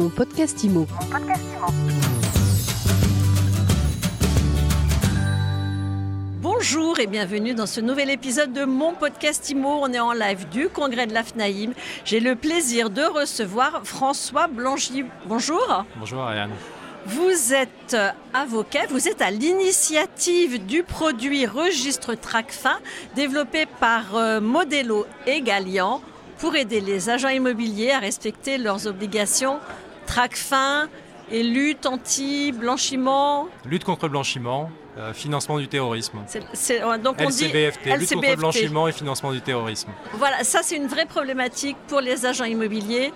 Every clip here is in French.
Mon podcast IMO. Bonjour et bienvenue dans ce nouvel épisode de mon podcast IMO. On est en live du congrès de l'AFNAïM. J'ai le plaisir de recevoir François Blanchy. Bonjour. Bonjour Ariane. Vous êtes avocat, vous êtes à l'initiative du produit registre TRACFIN développé par euh, Modelo et Gallian pour aider les agents immobiliers à respecter leurs obligations TRACFIN et lutte anti-blanchiment. Lutte contre le blanchiment, euh, financement du terrorisme. C'est- c'est- ouais, donc on dit LCBFT, lutte contre le blanchiment et financement du terrorisme. Voilà, ça c'est une vraie problématique pour les agents immobiliers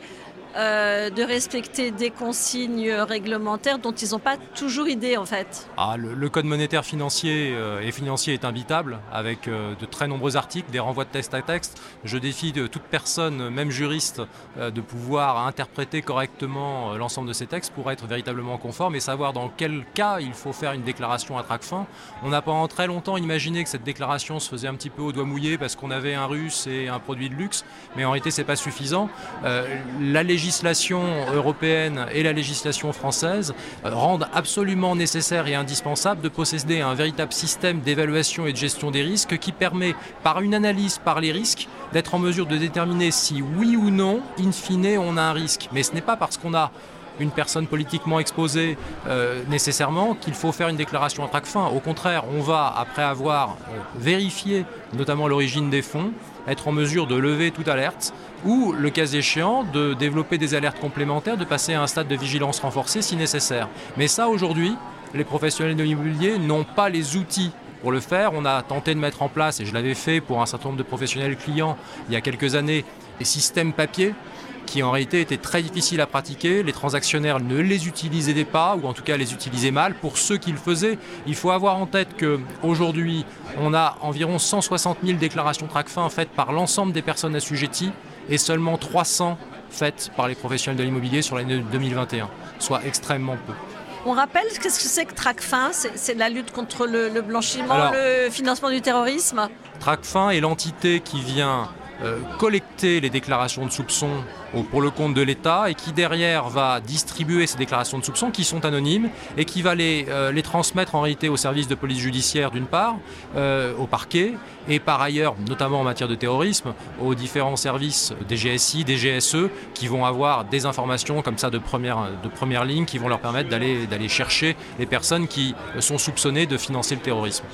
euh, de respecter des consignes réglementaires dont ils n'ont pas toujours idée en fait. Ah, le, code monétaire financier euh, et financier est imbitable avec euh, de très nombreux articles, des renvois de texte à texte. Je défie de toute personne, même juriste, de pouvoir interpréter correctement l'ensemble de ces textes pour être véritablement conforme et savoir dans quel cas il faut faire une déclaration à TRACFIN. On n'a pendant très longtemps imaginé que cette déclaration se faisait un petit peu au doigt mouillé parce qu'on avait un russe et un produit de luxe, mais en réalité c'est pas suffisant. La européenne et la législation française euh, rendent absolument nécessaire et indispensable de posséder un véritable système d'évaluation et de gestion des risques qui permet, par une analyse par les risques, d'être en mesure de déterminer si oui ou non, in fine, on a un risque. Mais ce n'est pas parce qu'on a une personne politiquement exposée euh, nécessairement qu'il faut faire une déclaration à TRACFIN. Au contraire, on va, après avoir euh, vérifié notamment l'origine des fonds, être en mesure de lever toute alerte ou, le cas échéant, de développer des alertes complémentaires, de passer à un stade de vigilance renforcée si nécessaire. Mais ça, aujourd'hui, les professionnels de l'immobilier n'ont pas les outils pour le faire. On a tenté de mettre en place, et je l'avais fait pour un certain nombre de professionnels clients il y a quelques années, des systèmes papier qui en réalité étaient très difficiles à pratiquer. Les transactionnaires ne les utilisaient pas, ou en tout cas les utilisaient mal. Pour ceux qui le faisaient, il faut avoir en tête qu'aujourd'hui, on a environ 160 000 déclarations TRACFIN faites par l'ensemble des personnes assujetties et seulement 300 faites par les professionnels de l'immobilier sur l'année 2021, soit extrêmement peu. On rappelle qu'est-ce que c'est que TRACFIN C'est la lutte contre le, le blanchiment, Alors- le financement du terrorisme? TRACFIN est l'entité qui vient euh, collecter les déclarations de soupçons pour le compte de l'État et qui derrière va distribuer ces déclarations de soupçons qui sont anonymes et qui va les, euh, transmettre en réalité au service de police judiciaire d'une part, euh, au parquet et par ailleurs, notamment en matière de terrorisme, aux différents services des GSI, des GSE qui vont avoir des informations comme ça de première, ligne qui vont leur permettre d'aller chercher les personnes qui sont soupçonnées de financer le terrorisme.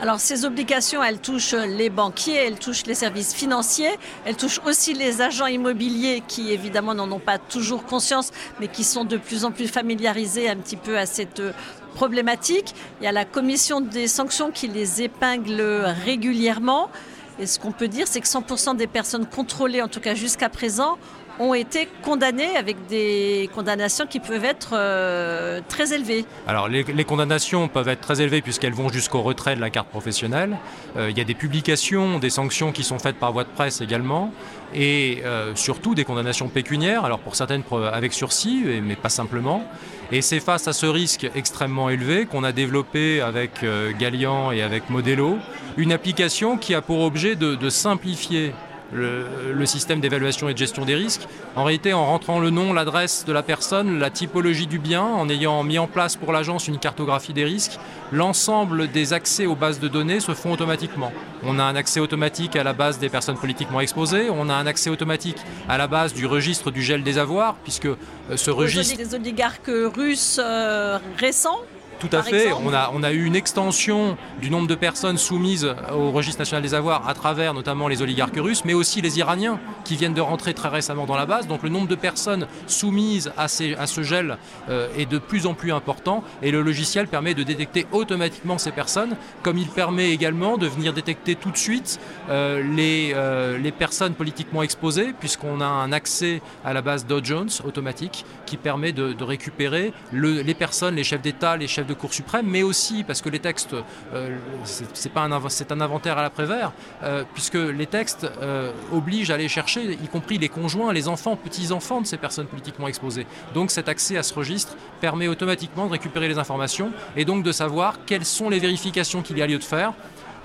Alors ces obligations, elles touchent les banquiers, elles touchent les services financiers, elles touchent aussi les agents immobiliers qui évidemment n'en ont pas toujours conscience, mais qui sont de plus en plus familiarisés un petit peu à cette euh, problématique. Il y a la commission des sanctions qui les épingle régulièrement. Et ce qu'on peut dire, c'est que 100% des personnes contrôlées, en tout cas jusqu'à présent, ont été condamnées avec des condamnations qui peuvent être euh, très élevées. Alors les, condamnations peuvent être très élevées puisqu'elles vont jusqu'au retrait de la carte professionnelle. Euh, il y a des publications, des sanctions qui sont faites par voie de presse également, et euh, surtout des condamnations pécuniaires, alors pour certaines avec sursis, mais pas simplement. Et c'est face à ce risque extrêmement élevé qu'on a développé avec Gallian et avec Modelo une application qui a pour objet de simplifier le, le système d'évaluation et de gestion des risques. En réalité, en rentrant le nom, l'adresse de la personne, la typologie du bien, en ayant mis en place pour l'agence une cartographie des risques, l'ensemble des accès aux bases de données se font automatiquement. On a un accès automatique à la base des personnes politiquement exposées, on a un accès automatique à la base du registre du gel des avoirs, puisque euh, ce registre... Des oligarques russes euh, récents Tout à par fait. On a, on a eu une extension du nombre de personnes soumises au registre national des avoirs à travers notamment les oligarques russes, mais aussi les Iraniens qui viennent de rentrer très récemment dans la base. Donc le nombre de personnes soumises à, ces- à ce gel euh, est de plus en plus important et le logiciel permet de détecter automatiquement ces personnes, comme il permet également de venir détecter tout de suite euh, les, euh, les personnes politiquement exposées, puisqu'on a un accès à la base Dow Jones automatique qui permet de, de récupérer le- les personnes, les chefs d'État, les chefs de Cour suprême, mais aussi parce que les textes, euh, c'est un, un inventaire à l'après-vert, euh, puisque les textes euh, obligent à aller chercher, y compris les conjoints, les enfants, petits-enfants de ces personnes politiquement exposées. Donc cet accès à ce registre permet automatiquement de récupérer les informations et donc de savoir quelles sont les vérifications qu'il y a lieu de faire.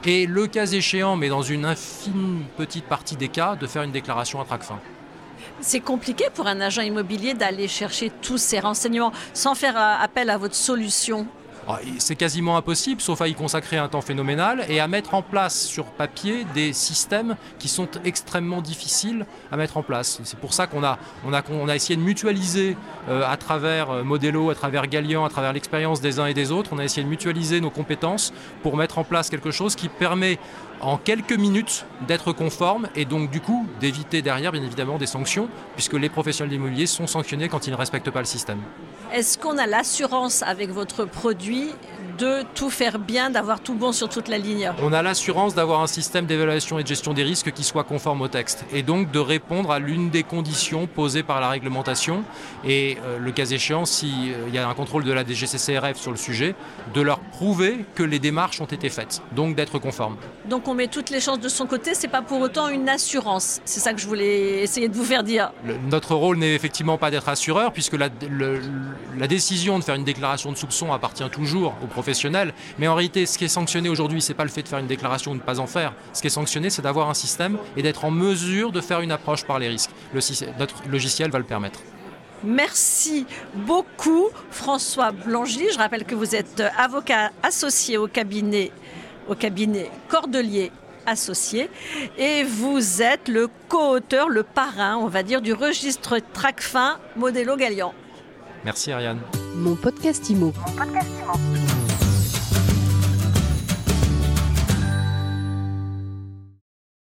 Et le cas échéant, mais dans une infime petite partie des cas, de faire une déclaration à trac fin. C'est compliqué pour un agent immobilier d'aller chercher tous ces renseignements sans faire euh, appel à votre solution c'est quasiment impossible, sauf à y consacrer un temps phénoménal et à mettre en place sur papier des systèmes qui sont extrêmement difficiles à mettre en place. C'est pour ça qu'on a, essayé de mutualiser euh, à travers euh, Modelo, à travers Galian, à travers l'expérience des uns et des autres, on a essayé de mutualiser nos compétences pour mettre en place quelque chose qui permet en quelques minutes d'être conforme et donc du coup d'éviter derrière bien évidemment des sanctions puisque les professionnels d'immobilier sont sanctionnés quand ils ne respectent pas le système. Est-ce qu'on a l'assurance avec votre produit de tout faire bien, d'avoir tout bon sur toute la ligne On a l'assurance d'avoir un système d'évaluation et de gestion des risques qui soit conforme au texte et donc de répondre à l'une des conditions posées par la réglementation et euh, le cas échéant, s'il euh, y a un contrôle de la DGCCRF sur le sujet, de leur prouver que les démarches ont été faites, donc d'être conforme. Donc on met toutes les chances de son côté, c'est pas pour autant une assurance. C'est ça que je voulais essayer de vous faire dire. notre rôle n'est effectivement pas d'être assureur puisque la, la décision de faire une déclaration de soupçon appartient toujours aux mais en réalité, ce qui est sanctionné aujourd'hui, ce n'est pas le fait de faire une déclaration ou de ne pas en faire. Ce qui est sanctionné, c'est d'avoir un système et d'être en mesure de faire une approche par les risques. Le, notre logiciel va le permettre. Merci beaucoup François Blangy. Je rappelle que vous êtes avocat associé au cabinet, au cabinet Cordelier associé et vous êtes le co-auteur, le parrain, on va dire, du registre TRACFIN Modelo Galian. Merci Ariane. Mon podcast Mon podcast Imo.